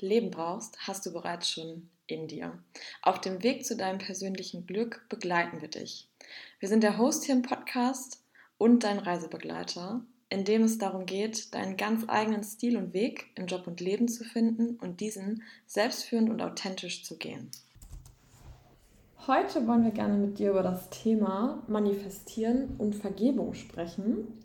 Leben brauchst, hast du bereits schon in dir. Auf dem Weg zu deinem persönlichen Glück begleiten wir dich. Wir sind der Host hier im Podcast und dein Reisebegleiter, in dem es darum geht, deinen ganz eigenen Stil und Weg im Job und Leben zu finden und diesen selbstführend und authentisch zu gehen. Heute wollen wir gerne mit dir über das Thema Manifestieren und Vergebung sprechen.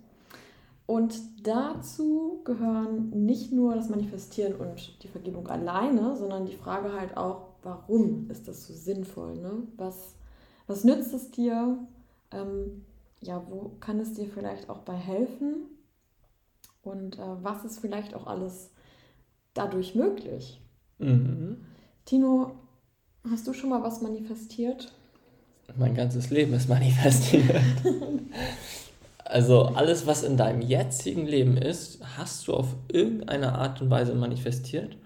Und dazu gehören nicht nur das Manifestieren und die Vergebung alleine, sondern die Frage halt auch, warum ist das so sinnvoll? Ne? Was, was nützt es dir? Ähm, ja, wo kann es dir vielleicht auch bei helfen? Und äh, was ist vielleicht auch alles dadurch möglich? Mhm. Tino, hast du schon mal was manifestiert? Mein ganzes Leben ist manifestiert. Also alles, was in deinem jetzigen Leben ist, hast du auf irgendeine Art und Weise manifestiert.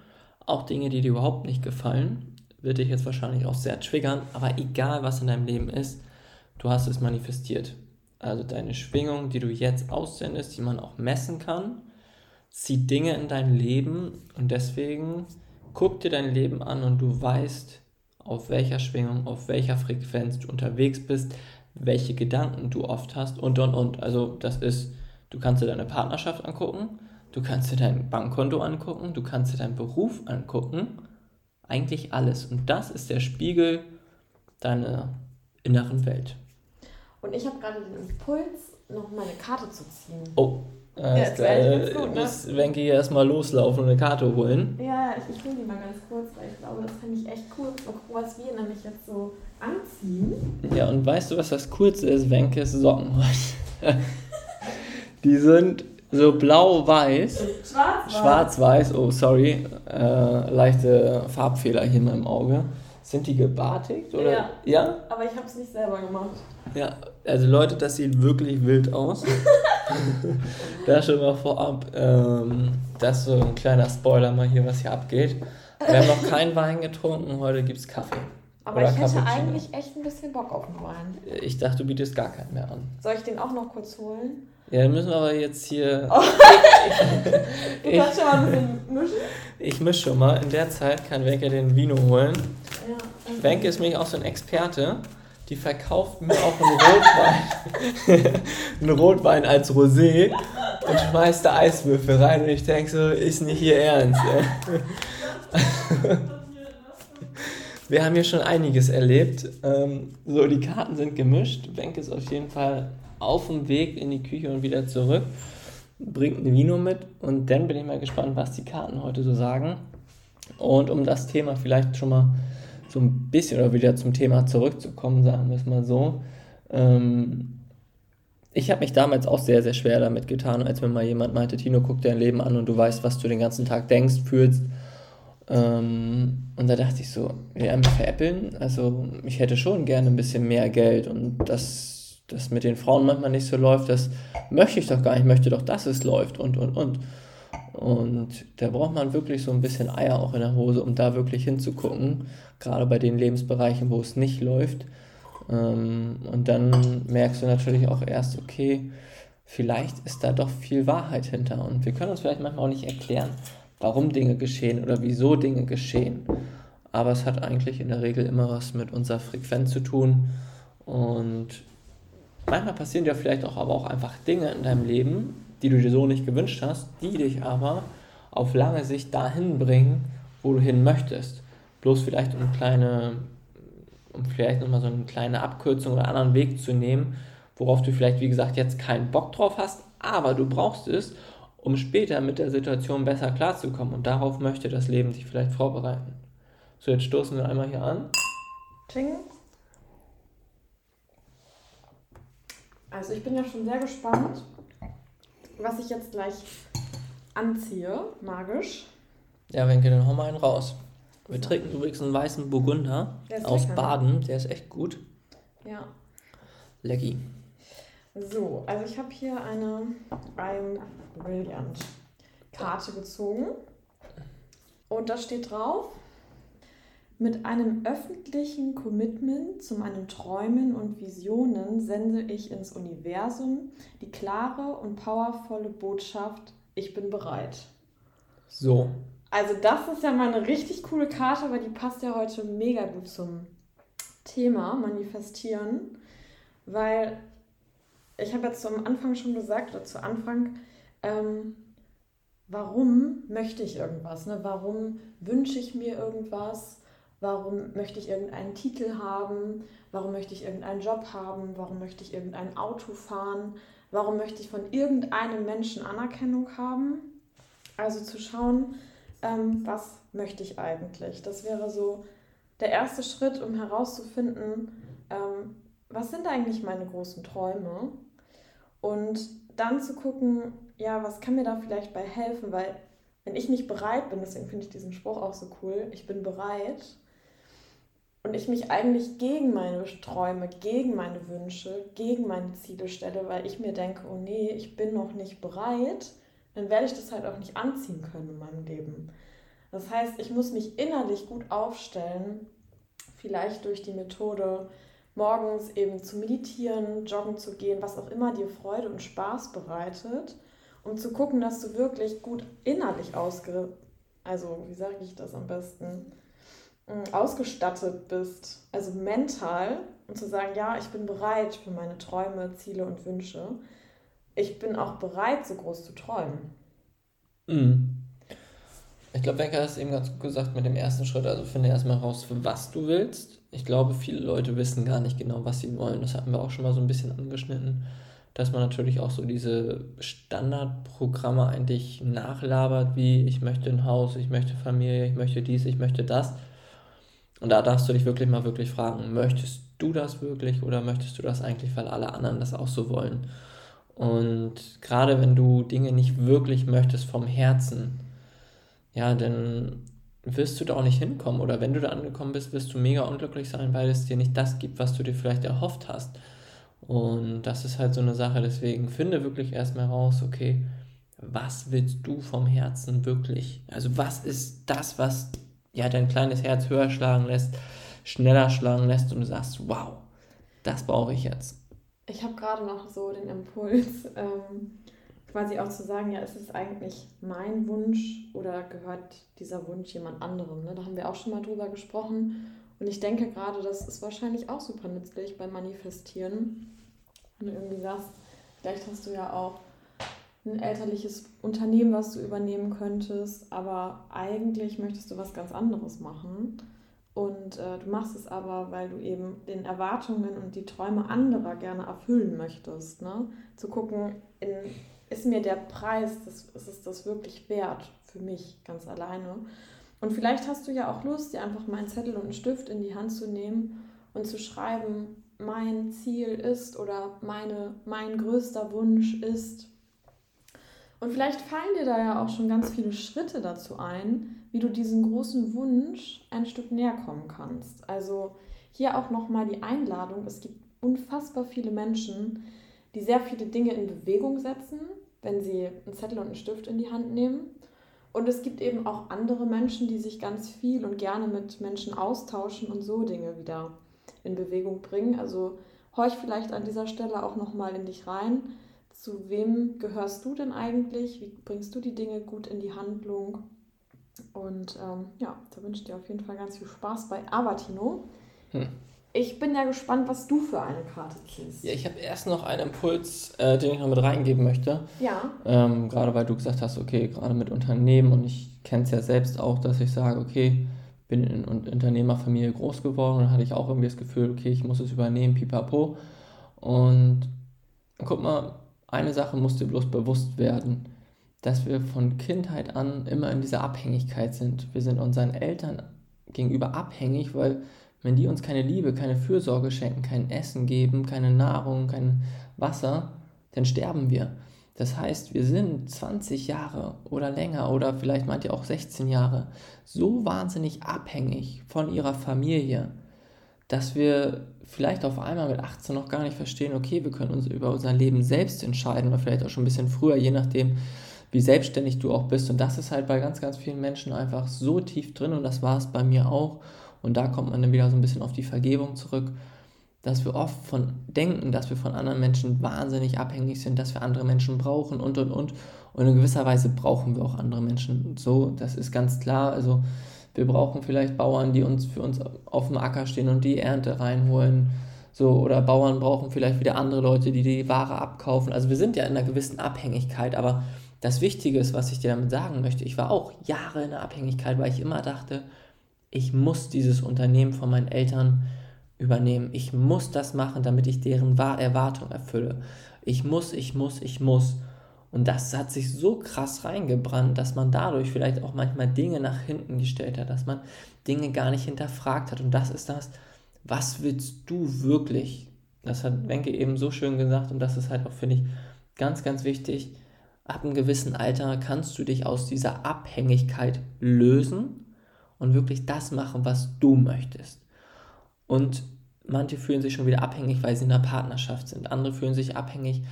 Auch Dinge, die dir überhaupt nicht gefallen, wird dich jetzt wahrscheinlich auch sehr triggern. Aber egal, was in deinem Leben ist, du hast es manifestiert. Also deine Schwingung, die du jetzt aussendest, die man auch messen kann, zieht Dinge in dein Leben und deswegen guck dir dein Leben an und du weißt, auf welcher Schwingung, auf welcher Frequenz du unterwegs bist, welche Gedanken du oft hast und und und. Also das ist, du kannst dir deine Partnerschaft angucken, du kannst dir dein Bankkonto angucken, du kannst dir deinen Beruf angucken, eigentlich alles. Und das ist der Spiegel deiner inneren Welt. Und ich habe gerade den Impuls, noch meine Karte zu ziehen. Oh, äh, ja, äh, gut, ne? muss Wenke hier erstmal loslaufen und eine Karte holen. Ja, ich, ich hole die mal ganz kurz, weil ich glaube, das fände ich echt cool. Was wir nämlich jetzt so anziehen. Ja, und weißt du, was das Coolste ist? Wenkes Socken heute. die sind so blau-weiß. Schwarz-weiß. Schwarz-weiß, oh, sorry. Äh, leichte Farbfehler hier in meinem Auge. Sind die gebartigt? Oder? Ja. ja? Aber ich habe es nicht selber gemacht. Ja, also Leute, das sieht wirklich wild aus. da schon mal vorab, ähm, das ist so ein kleiner Spoiler mal hier, was hier abgeht. Wir haben noch keinen Wein getrunken, heute gibt es Kaffee. Aber Oder ich hätte eigentlich echt ein bisschen Bock auf den Wein. Ich dachte, du bietest gar keinen mehr an. Soll ich den auch noch kurz holen? Ja, dann müssen wir aber jetzt hier. Oh. du kannst schon mal ein bisschen mischen? Ich mische schon mal. In der Zeit kann Wenke den Vino holen. Ja, okay. Wenke ist nämlich auch so ein Experte die verkauft mir auch einen Rotwein, einen Rotwein als Rosé und schmeißt da Eiswürfel rein und ich denke so, ist nicht hier ernst. Wir haben hier schon einiges erlebt. Ähm, so, die Karten sind gemischt. Benk ist auf jeden Fall auf dem Weg in die Küche und wieder zurück. Bringt ein Vino mit und dann bin ich mal gespannt, was die Karten heute so sagen. Und um das Thema vielleicht schon mal so ein bisschen oder wieder zum Thema zurückzukommen, sagen wir es mal so. Ähm, ich habe mich damals auch sehr, sehr schwer damit getan, als mir mal jemand meinte, Tino, guck dein Leben an und du weißt, was du den ganzen Tag denkst, fühlst. Ähm, und da dachte ich so, ja, mich veräppeln, also ich hätte schon gerne ein bisschen mehr Geld und dass das mit den Frauen manchmal nicht so läuft, das möchte ich doch gar nicht, ich möchte doch, dass es läuft und, und, und. Und da braucht man wirklich so ein bisschen Eier auch in der Hose, um da wirklich hinzugucken, gerade bei den Lebensbereichen, wo es nicht läuft. Ähm, und dann merkst du natürlich auch erst, okay, vielleicht ist da doch viel Wahrheit hinter. Und wir können uns vielleicht manchmal auch nicht erklären, warum Dinge geschehen oder wieso Dinge geschehen. Aber es hat eigentlich in der Regel immer was mit unserer Frequenz zu tun. Und manchmal passieren ja vielleicht auch aber auch einfach Dinge in deinem Leben, die du dir so nicht gewünscht hast, die dich aber auf lange Sicht dahin bringen, wo du hin möchtest. Bloß vielleicht um kleine, um vielleicht nochmal so eine kleine Abkürzung oder anderen Weg zu nehmen, worauf du vielleicht, wie gesagt, jetzt keinen Bock drauf hast, aber du brauchst es, um später mit der Situation besser klarzukommen. Und darauf möchte das Leben dich vielleicht vorbereiten. So, jetzt stoßen wir einmal hier an. Ching. Also ich bin ja schon sehr gespannt, was ich jetzt gleich anziehe, magisch. Ja, Wenke, dann hau mal einen raus. Wir trinken übrigens einen weißen Burgunder aus lecker. Baden. Der ist echt gut. Ja. Lecky. So, also ich habe hier eine I'm Brilliant Karte gezogen. Und da steht drauf, mit einem öffentlichen Commitment zu meinen Träumen und Visionen sende ich ins Universum die klare und powervolle Botschaft, ich bin bereit. So. Also das ist ja mal eine richtig coole Karte, weil die passt ja heute mega gut zum Thema Manifestieren, weil ich habe jetzt am Anfang schon gesagt, oder zu Anfang, ähm, warum möchte ich irgendwas? Ne? Warum wünsche ich mir irgendwas? Warum möchte ich irgendeinen Titel haben? Warum möchte ich irgendeinen Job haben? Warum möchte ich irgendein Auto fahren? Warum möchte ich von irgendeinem Menschen Anerkennung haben? Also zu schauen, ähm, was möchte ich eigentlich? Das wäre so der erste Schritt, um herauszufinden, ähm, was sind eigentlich meine großen Träume? Und dann zu gucken, ja, was kann mir da vielleicht bei helfen? Weil wenn ich nicht bereit bin, deswegen finde ich diesen Spruch auch so cool, ich bin bereit, und ich mich eigentlich gegen meine Träume, gegen meine Wünsche, gegen meine Ziele stelle, weil ich mir denke, oh nee, ich bin noch nicht bereit, dann werde ich das halt auch nicht anziehen können in meinem Leben. Das heißt, ich muss mich innerlich gut aufstellen, vielleicht durch die Methode, morgens eben zu meditieren, joggen zu gehen, was auch immer dir Freude und Spaß bereitet, um zu gucken, dass du wirklich gut innerlich ausge... Also, wie sage ich das am besten? Ausgestattet bist, also mental, und zu sagen, ja, ich bin bereit für meine Träume, Ziele und Wünsche. Ich bin auch bereit, so groß zu träumen. Mhm. Ich glaube, Wenker hat es eben ganz gut gesagt mit dem ersten Schritt. Also finde erstmal raus, für was du willst. Ich glaube, viele Leute wissen gar nicht genau, was sie wollen. Das hatten wir auch schon mal so ein bisschen angeschnitten, dass man natürlich auch so diese Standardprogramme eigentlich nachlabert, wie ich möchte ein Haus, ich möchte Familie, ich möchte dies, ich möchte das. Und da darfst du dich wirklich mal wirklich fragen, möchtest du das wirklich oder möchtest du das eigentlich, weil alle anderen das auch so wollen? Und gerade wenn du Dinge nicht wirklich möchtest vom Herzen, ja, dann wirst du da auch nicht hinkommen. Oder wenn du da angekommen bist, wirst du mega unglücklich sein, weil es dir nicht das gibt, was du dir vielleicht erhofft hast. Und das ist halt so eine Sache. Deswegen finde wirklich erstmal raus, okay, was willst du vom Herzen wirklich? Also was ist das, was ja dein kleines Herz höher schlagen lässt, schneller schlagen lässt und du sagst, wow, das brauche ich jetzt. Ich habe gerade noch so den Impuls, ähm, quasi auch zu sagen, ja, ist es eigentlich mein Wunsch oder gehört dieser Wunsch jemand anderem? Ne? Da haben wir auch schon mal drüber gesprochen. Und ich denke gerade, das ist wahrscheinlich auch super nützlich beim Manifestieren. Wenn du irgendwie sagst, vielleicht hast du ja auch ein elterliches Unternehmen, was du übernehmen könntest, aber eigentlich möchtest du was ganz anderes machen. Und äh, du machst es aber, weil du eben den Erwartungen und die Träume anderer gerne erfüllen möchtest. Ne? Zu gucken, in ist mir der Preis, das, ist es das wirklich wert für mich ganz alleine? Und vielleicht hast du ja auch Lust, dir einfach mal einen Zettel und einen Stift in die Hand zu nehmen und zu schreiben, mein Ziel ist oder meine, mein größter Wunsch ist. Und vielleicht fallen dir da ja auch schon ganz viele Schritte dazu ein, wie du diesem großen Wunsch ein Stück näher kommen kannst. Also hier auch nochmal die Einladung. Es gibt unfassbar viele Menschen, die sehr viele Dinge in Bewegung setzen, wenn sie einen Zettel und einen Stift in die Hand nehmen. Und es gibt eben auch andere Menschen, die sich ganz viel und gerne mit Menschen austauschen und so Dinge wieder in Bewegung bringen. Also horch vielleicht an dieser Stelle auch nochmal in dich rein. Zu wem gehörst du denn eigentlich? Wie bringst du die Dinge gut in die Handlung? Und ähm, ja, da wünsche ich dir auf jeden Fall ganz viel Spaß bei Avatino. Hm. Ich bin ja gespannt, was du für eine Karte ziehst. Ja, ich habe erst noch einen Impuls, äh, den ich noch mit reingeben möchte. Ja. Ähm, gerade weil du gesagt hast, okay, gerade mit Unternehmen und ich kenne es ja selbst auch, dass ich sage, okay, bin in Unternehmerfamilie groß geworden und hatte ich auch irgendwie das Gefühl, okay, ich muss es übernehmen, pipapo. Und guck mal, eine Sache muss dir bloß bewusst werden, dass wir von Kindheit an immer in dieser Abhängigkeit sind. Wir sind unseren Eltern gegenüber abhängig, weil wenn die uns keine Liebe, keine Fürsorge schenken, kein Essen geben, keine Nahrung, kein Wasser, dann sterben wir. Das heißt, wir sind 20 Jahre oder länger oder vielleicht meint ihr auch 16 Jahre so wahnsinnig abhängig von ihrer Familie, dass wir vielleicht auf einmal mit 18 noch gar nicht verstehen, okay, wir können uns über unser Leben selbst entscheiden oder vielleicht auch schon ein bisschen früher, je nachdem, wie selbstständig du auch bist. Und das ist halt bei ganz, ganz vielen Menschen einfach so tief drin und das war es bei mir auch. Und da kommt man dann wieder so ein bisschen auf die Vergebung zurück dass wir oft von denken, dass wir von anderen Menschen wahnsinnig abhängig sind, dass wir andere Menschen brauchen und und und. Und in gewisser Weise brauchen wir auch andere Menschen. So, das ist ganz klar. Also wir brauchen vielleicht Bauern, die uns für uns auf dem Acker stehen und die Ernte reinholen. So, oder Bauern brauchen vielleicht wieder andere Leute, die die Ware abkaufen. Also wir sind ja in einer gewissen Abhängigkeit, aber das Wichtige ist, was ich dir damit sagen möchte, ich war auch Jahre in der Abhängigkeit, weil ich immer dachte, ich muss dieses Unternehmen von meinen Eltern übernehmen. Ich muss das machen, damit ich deren Erwartung erfülle. Ich muss, ich muss, ich muss. Und das hat sich so krass reingebrannt, dass man dadurch vielleicht auch manchmal Dinge nach hinten gestellt hat, dass man Dinge gar nicht hinterfragt hat. Und das ist das, was willst du wirklich? Das hat Wenke eben so schön gesagt und das ist halt auch, finde ich, ganz, ganz wichtig. Ab einem gewissen Alter kannst du dich aus dieser Abhängigkeit lösen und wirklich das machen, was du möchtest. Und manche fühlen sich schon wieder abhängig, weil sie in einer Partnerschaft sind. Andere fühlen sich abhängig,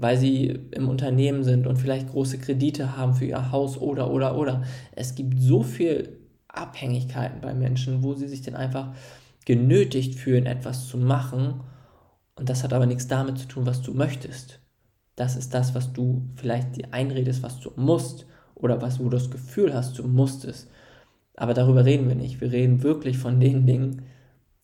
weil sie im Unternehmen sind und vielleicht große Kredite haben für ihr Haus oder, oder, oder. Es gibt so viel Abhängigkeiten bei Menschen, wo sie sich dann einfach genötigt fühlen, etwas zu machen. Und das hat aber nichts damit zu tun, was du möchtest. Das ist das, was du vielleicht dir einredest, was du musst oder was, wo du das Gefühl hast, du musst es. Aber darüber reden wir nicht. Wir reden wirklich von den Dingen,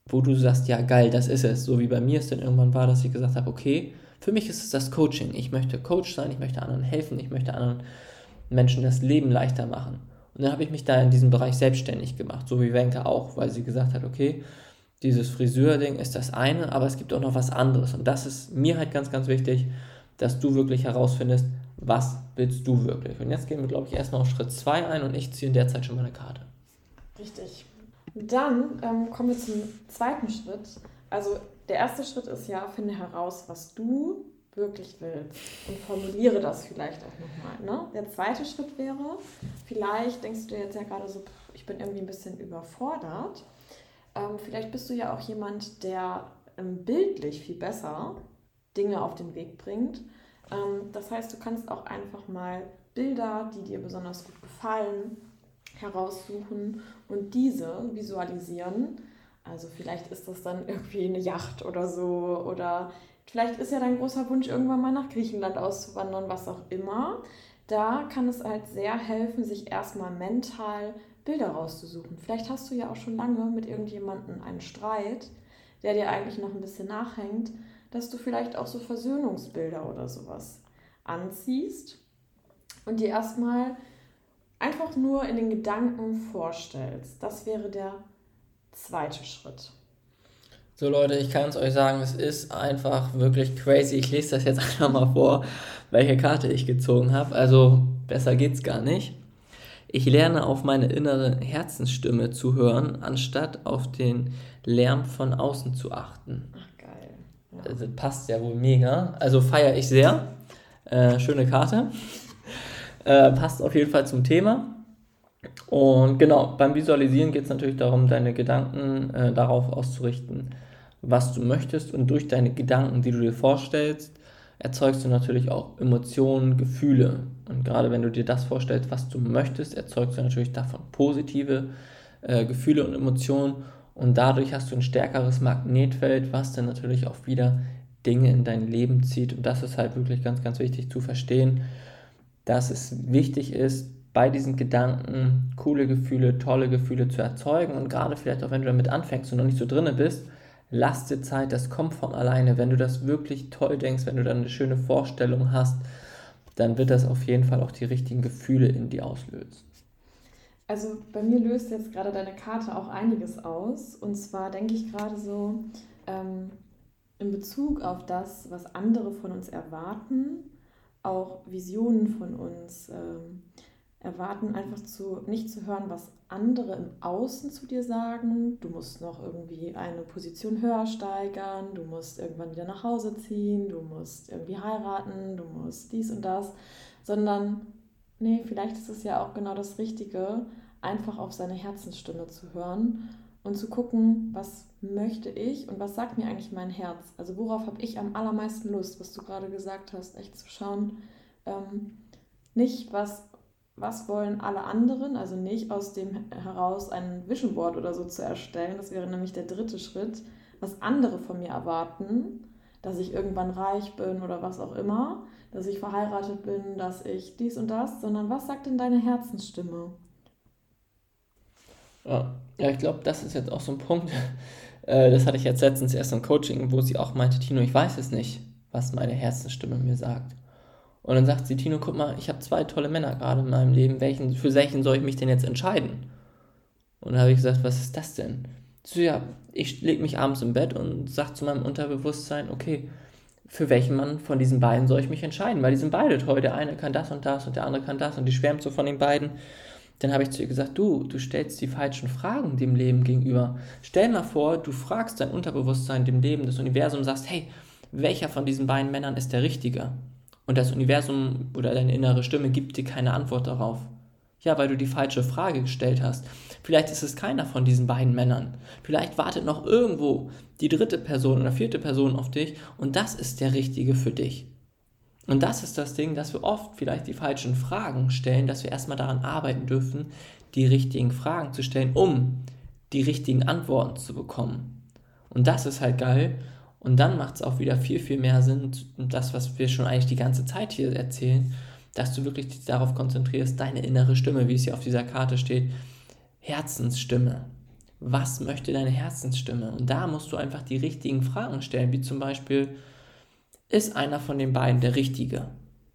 wo du sagst, ja geil, das ist es. So wie bei mir es dann irgendwann war, dass ich gesagt habe, okay, für mich ist es das Coaching. Ich möchte Coach sein, ich möchte anderen helfen, ich möchte anderen Menschen das Leben leichter machen. Und dann habe ich mich da in diesem Bereich selbstständig gemacht, so wie Wenke auch, weil sie gesagt hat, okay, dieses Friseur-Ding ist das eine, aber es gibt auch noch was anderes. Und das ist mir halt ganz, ganz wichtig, dass du wirklich herausfindest, was willst du wirklich. Und jetzt gehen wir, glaube ich, erstmal auf Schritt 2 ein und ich ziehe in der Zeit schon mal eine Karte. Richtig. Dann ähm, kommen wir zum zweiten Schritt. Also der erste Schritt ist ja, finde heraus, was du wirklich willst und formuliere das vielleicht auch nochmal. Ne? Der zweite Schritt wäre, vielleicht denkst du dir jetzt ja gerade so, ich bin irgendwie ein bisschen überfordert. Ähm, vielleicht bist du ja auch jemand, der ähm, bildlich viel besser Dinge auf den Weg bringt. Ähm, das heißt, du kannst auch einfach mal Bilder, die dir besonders gut gefallen, heraussuchen und diese visualisieren. Also vielleicht ist das dann irgendwie eine Yacht oder so oder vielleicht ist ja dein großer Wunsch irgendwann mal nach Griechenland auszuwandern, was auch immer. Da kann es halt sehr helfen, sich erstmal mental Bilder rauszusuchen. Vielleicht hast du ja auch schon lange mit irgendjemandem einen Streit, der dir eigentlich noch ein bisschen nachhängt, dass du vielleicht auch so Versöhnungsbilder oder sowas anziehst und dir erstmal einfach nur in den Gedanken vorstellst. Das wäre der zweite Schritt. So Leute, ich kann es euch sagen, es ist einfach wirklich crazy. Ich lese das jetzt einfach mal vor, welche Karte ich gezogen habe. Also besser geht's gar nicht. Ich lerne auf meine innere Herzensstimme zu hören, anstatt auf den Lärm von außen zu achten. Ach geil. Ja. Das also, passt ja wohl mega. Also feiere ich sehr. Äh, schöne Karte. Äh, passt auf jeden Fall zum Thema. Und genau, beim Visualisieren geht es natürlich darum, deine Gedanken äh, darauf auszurichten, was du möchtest. Und durch deine Gedanken, die du dir vorstellst, erzeugst du natürlich auch Emotionen, Gefühle. Und gerade wenn du dir das vorstellst, was du möchtest, erzeugst du natürlich davon positive äh, Gefühle und Emotionen. Und dadurch hast du ein stärkeres Magnetfeld, was dann natürlich auch wieder Dinge in dein Leben zieht. Und das ist halt wirklich ganz, ganz wichtig zu verstehen dass es wichtig ist, bei diesen Gedanken coole Gefühle, tolle Gefühle zu erzeugen. Und gerade vielleicht auch, wenn du damit anfängst und noch nicht so drinne bist, lass dir Zeit, das kommt von alleine. Wenn du das wirklich toll denkst, wenn du dann eine schöne Vorstellung hast, dann wird das auf jeden Fall auch die richtigen Gefühle in dir auslösen. Also bei mir löst jetzt gerade deine Karte auch einiges aus. Und zwar denke ich gerade so ähm, in Bezug auf das, was andere von uns erwarten auch Visionen von uns, ähm, erwarten, einfach zu, nicht zu hören, was andere im Außen zu dir sagen. Du musst noch irgendwie eine Position höher steigern, du musst irgendwann wieder nach Hause ziehen, du musst irgendwie heiraten, du musst dies und das, sondern nee, vielleicht ist es ja auch genau das Richtige, einfach auf seine Herzensstimme zu hören und zu gucken, was möchte ich und was sagt mir eigentlich mein Herz? Also worauf habe ich am allermeisten Lust, was du gerade gesagt hast, echt zu schauen, ähm, nicht was was wollen alle anderen, also nicht aus dem heraus ein Vision Board oder so zu erstellen, das wäre nämlich der dritte Schritt, was andere von mir erwarten, dass ich irgendwann reich bin oder was auch immer, dass ich verheiratet bin, dass ich dies und das, sondern was sagt denn deine Herzensstimme? Ja, ja ich glaube, das ist jetzt auch so ein Punkt, äh, das hatte ich jetzt letztens erst im Coaching, wo sie auch meinte, Tino, ich weiß es nicht, was meine Herzensstimme mir sagt. Und dann sagt sie, Tino, guck mal, ich habe zwei tolle Männer gerade in meinem Leben. Welchen, für welchen soll ich mich denn jetzt entscheiden? Und dann habe ich gesagt, was ist das denn? So, ja, ich lege mich abends im Bett und sage zu meinem Unterbewusstsein, okay, für welchen Mann von diesen beiden soll ich mich entscheiden? Weil die sind beide toll. Der eine kann das und das und der andere kann das und die schwärmt so von den beiden. Dann habe ich zu ihr gesagt, du, du stellst die falschen Fragen dem Leben gegenüber. Stell mal vor, du fragst dein Unterbewusstsein, dem Leben, das Universum, sagst, hey, welcher von diesen beiden Männern ist der Richtige? Und das Universum oder deine innere Stimme gibt dir keine Antwort darauf. Ja, weil du die falsche Frage gestellt hast. Vielleicht ist es keiner von diesen beiden Männern. Vielleicht wartet noch irgendwo die dritte Person oder vierte Person auf dich und das ist der richtige für dich. Und das ist das Ding, dass wir oft vielleicht die falschen Fragen stellen, dass wir erstmal daran arbeiten dürfen, die richtigen Fragen zu stellen, um die richtigen Antworten zu bekommen. Und das ist halt geil, und dann macht es auch wieder viel, viel mehr Sinn, das, was wir schon eigentlich die ganze Zeit hier erzählen, dass du wirklich darauf konzentrierst, deine innere Stimme, wie es hier auf dieser Karte steht, Herzensstimme. Was möchte deine Herzensstimme? Und da musst du einfach die richtigen Fragen stellen, wie zum Beispiel, ist einer von den beiden der Richtige?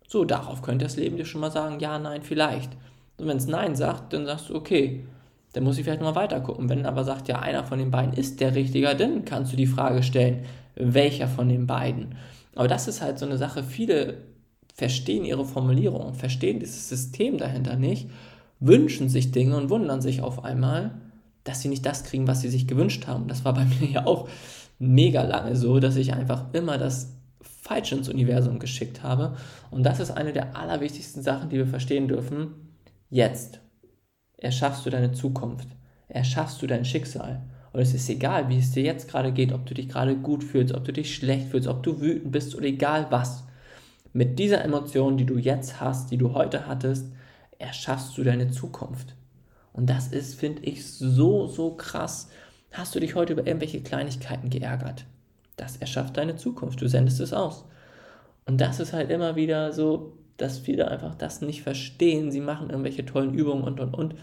So, darauf könnte das Leben dir schon mal sagen, ja, nein, vielleicht. Und wenn es Nein sagt, dann sagst du, okay, dann muss ich vielleicht mal weiter gucken. Wenn aber sagt, ja, einer von den beiden ist der Richtige, dann kannst du die Frage stellen, welcher von den beiden. Aber das ist halt so eine Sache, viele verstehen ihre Formulierung, verstehen dieses System dahinter nicht, wünschen sich Dinge und wundern sich auf einmal, dass sie nicht das kriegen, was sie sich gewünscht haben. Das war bei mir ja auch mega lange so, dass ich einfach immer das Falsche ins Universum geschickt habe. Und das ist eine der allerwichtigsten Sachen, die wir verstehen dürfen. Jetzt erschaffst du deine Zukunft, erschaffst du dein Schicksal. Und es ist egal, wie es dir jetzt gerade geht, ob du dich gerade gut fühlst, ob du dich schlecht fühlst, ob du wütend bist oder egal was. Mit dieser Emotion, die du jetzt hast, die du heute hattest, erschaffst du deine Zukunft. Und das ist, finde ich, so, so krass. Hast du dich heute über irgendwelche Kleinigkeiten geärgert? Das erschafft deine Zukunft. Du sendest es aus. Und das ist halt immer wieder so, dass viele einfach das nicht verstehen. Sie machen irgendwelche tollen Übungen und, und, und.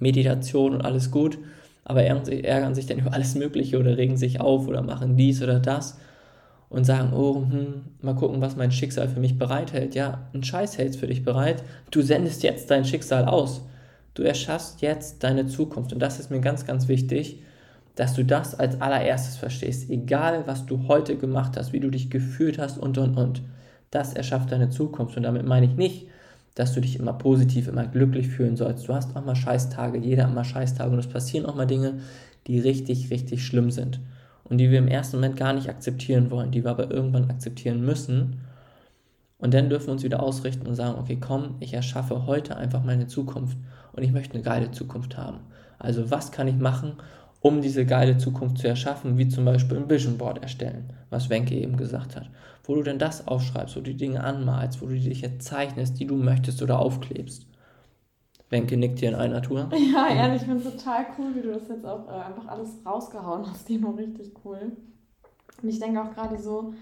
Meditation und alles gut aber ärgern sich dann über alles Mögliche oder regen sich auf oder machen dies oder das und sagen, oh, hm, mal gucken, was mein Schicksal für mich bereithält. Ja, ein Scheiß hält's für dich bereit. Du sendest jetzt dein Schicksal aus. Du erschaffst jetzt deine Zukunft. Und das ist mir ganz, ganz wichtig, dass du das als allererstes verstehst. Egal, was du heute gemacht hast, wie du dich gefühlt hast und, und, und. Das erschafft deine Zukunft. Und damit meine ich nicht, dass du dich immer positiv, immer glücklich fühlen sollst. Du hast auch mal Scheißtage, jeder hat mal Scheißtage und es passieren auch mal Dinge, die richtig, richtig schlimm sind und die wir im ersten Moment gar nicht akzeptieren wollen, die wir aber irgendwann akzeptieren müssen. Und dann dürfen wir uns wieder ausrichten und sagen, okay, komm, ich erschaffe heute einfach meine Zukunft und ich möchte eine geile Zukunft haben. Also was kann ich machen, um diese geile Zukunft zu erschaffen, wie zum Beispiel ein Vision Board erstellen, was Wenke eben gesagt hat. Wo du denn das aufschreibst, wo du die Dinge anmalst, wo du dich jetzt zeichnest, die du möchtest oder aufklebst. Wenke nickt hier in einer Tour. Ja, ehrlich, ich finde es total cool, wie du das jetzt auch äh, einfach alles rausgehauen hast, Dino, richtig cool. Und ich denke auch gerade so,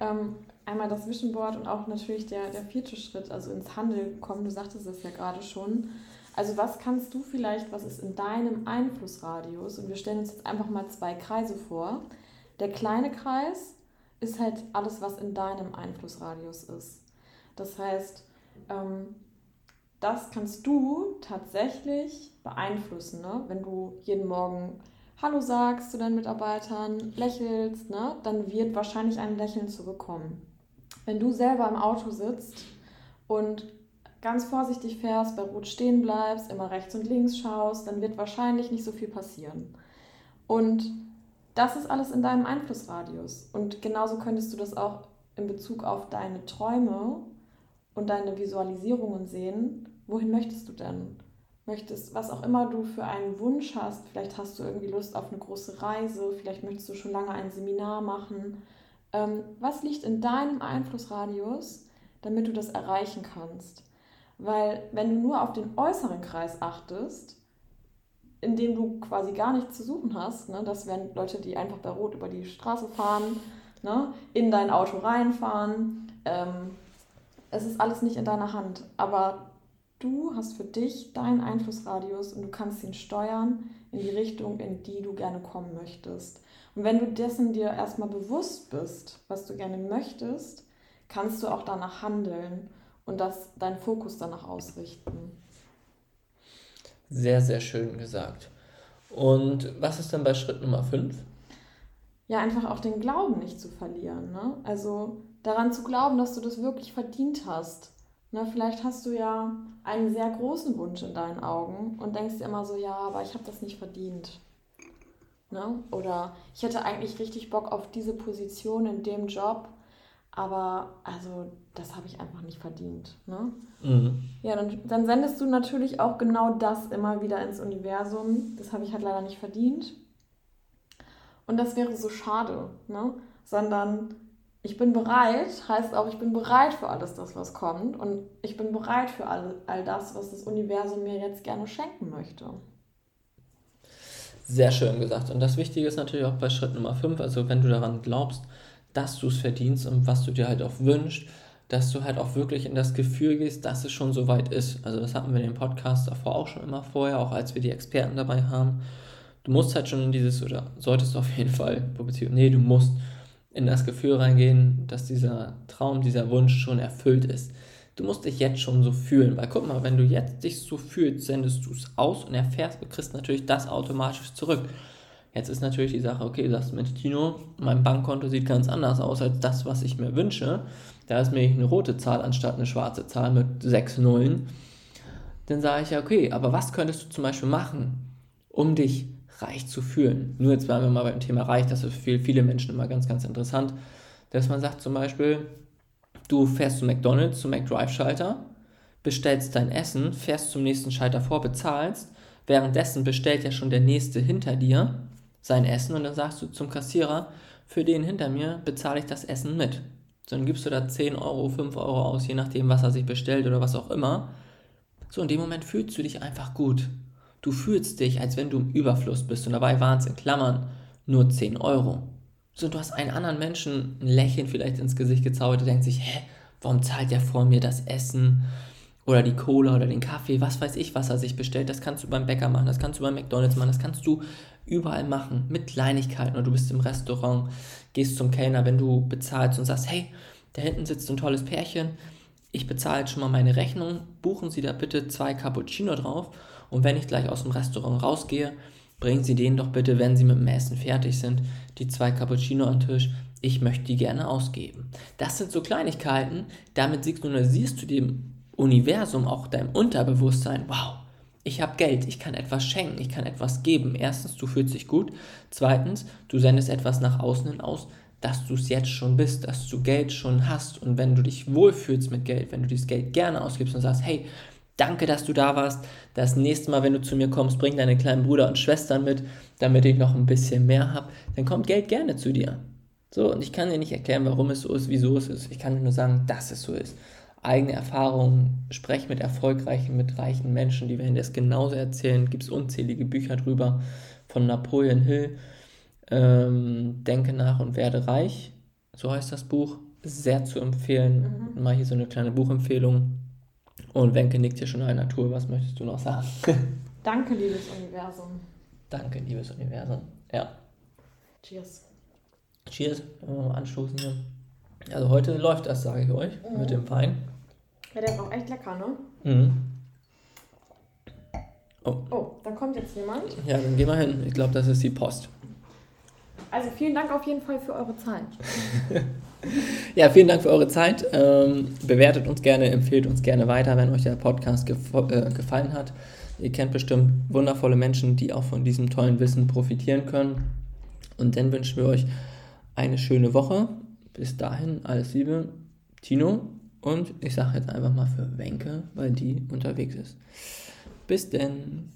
ähm, einmal das Vision Board und auch natürlich der, der vierte Schritt, also ins Handeln kommen, du sagtest es ja gerade schon, also was kannst du vielleicht, was ist in deinem Einflussradius? Und wir stellen uns jetzt einfach mal zwei Kreise vor. Der kleine Kreis ist halt alles, was in deinem Einflussradius ist. Das heißt, ähm, das kannst du tatsächlich beeinflussen. Ne? Wenn du jeden Morgen Hallo sagst zu deinen Mitarbeitern, lächelst, ne? dann wird wahrscheinlich ein Lächeln zurückkommen. Wenn du selber im Auto sitzt und ganz vorsichtig fährst, bei Rot stehen bleibst, immer rechts und links schaust, dann wird wahrscheinlich nicht so viel passieren. Und das ist alles in deinem Einflussradius. Und genauso könntest du das auch in Bezug auf deine Träume und deine Visualisierungen sehen. Wohin möchtest du denn? Möchtest, was auch immer du für einen Wunsch hast, vielleicht hast du irgendwie Lust auf eine große Reise, vielleicht möchtest du schon lange ein Seminar machen. Ähm, was liegt in deinem Einflussradius, damit du das erreichen kannst? Weil wenn du nur auf den äußeren Kreis achtest, in dem du quasi gar nichts zu suchen hast, ne, das wären Leute, die einfach bei Rot über die Straße fahren, ne, in dein Auto reinfahren. Ähm, es ist alles nicht in deiner Hand, aber du hast für dich deinen Einflussradius und du kannst ihn steuern in die Richtung, in die du gerne kommen möchtest. Und wenn du dessen dir erstmal bewusst bist, was du gerne möchtest, kannst du auch danach handeln und das deinen Fokus danach ausrichten. Sehr, sehr schön gesagt. Und was ist dann bei Schritt Nummer 5? Ja, einfach auch den Glauben nicht zu verlieren. Ne? Also daran zu glauben, dass du das wirklich verdient hast. Ne, vielleicht hast du ja einen sehr großen Wunsch in deinen Augen und denkst dir immer so, ja, aber ich habe das nicht verdient. Ne? Oder ich hätte eigentlich richtig Bock auf diese Position in dem Job, aber also das habe ich einfach nicht verdient. Ne? Mhm. Ja, dann, dann sendest du natürlich auch genau das immer wieder ins Universum. Das habe ich halt leider nicht verdient. Und das wäre so schade, ne? Sondern ich bin bereit, heißt auch, ich bin bereit für alles das, was kommt. Und ich bin bereit für all, all das, was das Universum mir jetzt gerne schenken möchte. Sehr schön gesagt. Und das Wichtige ist natürlich auch bei Schritt Nummer 5, also wenn du daran glaubst, dass du es verdienst und was du dir halt auch wünschst, dass du halt auch wirklich in das Gefühl gehst, dass es schon soweit ist. Also das hatten wir in dem Podcast davor auch schon immer vorher, auch als wir die Experten dabei haben. Du musst halt schon in dieses, oder solltest auf jeden Fall, nee, du musst in das Gefühl reingehen, dass dieser Traum, dieser Wunsch schon erfüllt ist. Du musst dich jetzt schon so fühlen, weil guck mal, wenn du jetzt dich so fühlst, sendest du es aus und erfährst, du kriegst natürlich das automatisch zurück. Jetzt ist natürlich die Sache, okay, du sagst mit Tino, mein Bankkonto sieht ganz anders aus als das, was ich mir wünsche. Da ist mir eine rote Zahl anstatt eine schwarze Zahl mit sechs Nullen. Dann sage ich ja, okay, aber was könntest du zum Beispiel machen, um dich reich zu fühlen? Nur jetzt waren wir mal beim Thema reich, das ist für viele Menschen immer ganz, ganz interessant, dass man sagt zum Beispiel, du fährst zu McDonalds, zum McDrive-Schalter, bestellst dein Essen, fährst zum nächsten Schalter vor, bezahlst, währenddessen bestellt ja schon der nächste hinter dir sein Essen und dann sagst du zum Kassierer, für den hinter mir bezahle ich das Essen mit. So, dann gibst du da 10 Euro, 5 Euro aus, je nachdem, was er sich bestellt oder was auch immer. So, in dem Moment fühlst du dich einfach gut. Du fühlst dich, als wenn du im Überfluss bist und dabei waren es in Klammern nur 10 Euro. So, du hast einen anderen Menschen ein Lächeln vielleicht ins Gesicht gezaubert, der denkt sich, hä, warum zahlt der vor mir das Essen? oder die Cola oder den Kaffee, was weiß ich, was er sich bestellt. Das kannst du beim Bäcker machen, das kannst du beim McDonalds machen, das kannst du überall machen mit Kleinigkeiten. Oder du bist im Restaurant, gehst zum Kellner, wenn du bezahlst und sagst, hey, da hinten sitzt ein tolles Pärchen, ich bezahle jetzt schon mal meine Rechnung, buchen Sie da bitte zwei Cappuccino drauf und wenn ich gleich aus dem Restaurant rausgehe, bringen Sie denen doch bitte, wenn Sie mit dem Essen fertig sind, die zwei Cappuccino am Tisch. Ich möchte die gerne ausgeben. Das sind so Kleinigkeiten, damit signalisierst du dem Universum, auch deinem Unterbewusstsein, wow, ich habe Geld, ich kann etwas schenken, ich kann etwas geben. Erstens, du fühlst dich gut. Zweitens, du sendest etwas nach außen hin aus, dass du es jetzt schon bist, dass du Geld schon hast. Und wenn du dich wohlfühlst mit Geld, wenn du dieses Geld gerne ausgibst und sagst, hey, danke, dass du da warst. Das nächste Mal, wenn du zu mir kommst, bring deine kleinen Bruder und Schwestern mit, damit ich noch ein bisschen mehr habe. Dann kommt Geld gerne zu dir. So, und ich kann dir nicht erklären, warum es so ist, wieso es ist. Ich kann dir nur sagen, dass es so ist eigene Erfahrungen, spreche mit erfolgreichen, mit reichen Menschen, die werden das genauso erzählen. Gibt es unzählige Bücher drüber von Napoleon Hill. Ähm, Denke nach und werde reich, so heißt das Buch. Sehr zu empfehlen. Mhm. Mal hier so eine kleine Buchempfehlung. Und Wenke nickt hier schon in der Natur. Was möchtest du noch sagen? Danke, liebes Universum. Danke, liebes Universum. Ja. Cheers. Cheers. Anstoßen hier. Also heute läuft das, sage ich euch, mhm. mit dem Wein. Ja, der ist auch echt lecker, ne? Mhm. Oh. oh, da kommt jetzt jemand. Ja, dann geh mal hin. Ich glaube, das ist die Post. Also vielen Dank auf jeden Fall für eure Zeit. ja, vielen Dank für eure Zeit. Ähm, bewertet uns gerne, empfehlt uns gerne weiter, wenn euch der Podcast gef äh, gefallen hat. Ihr kennt bestimmt wundervolle Menschen, die auch von diesem tollen Wissen profitieren können. Und dann wünschen wir euch eine schöne Woche. Bis dahin, alles Liebe, Tino. Und ich sage jetzt einfach mal für Wenke, weil die unterwegs ist. Bis denn.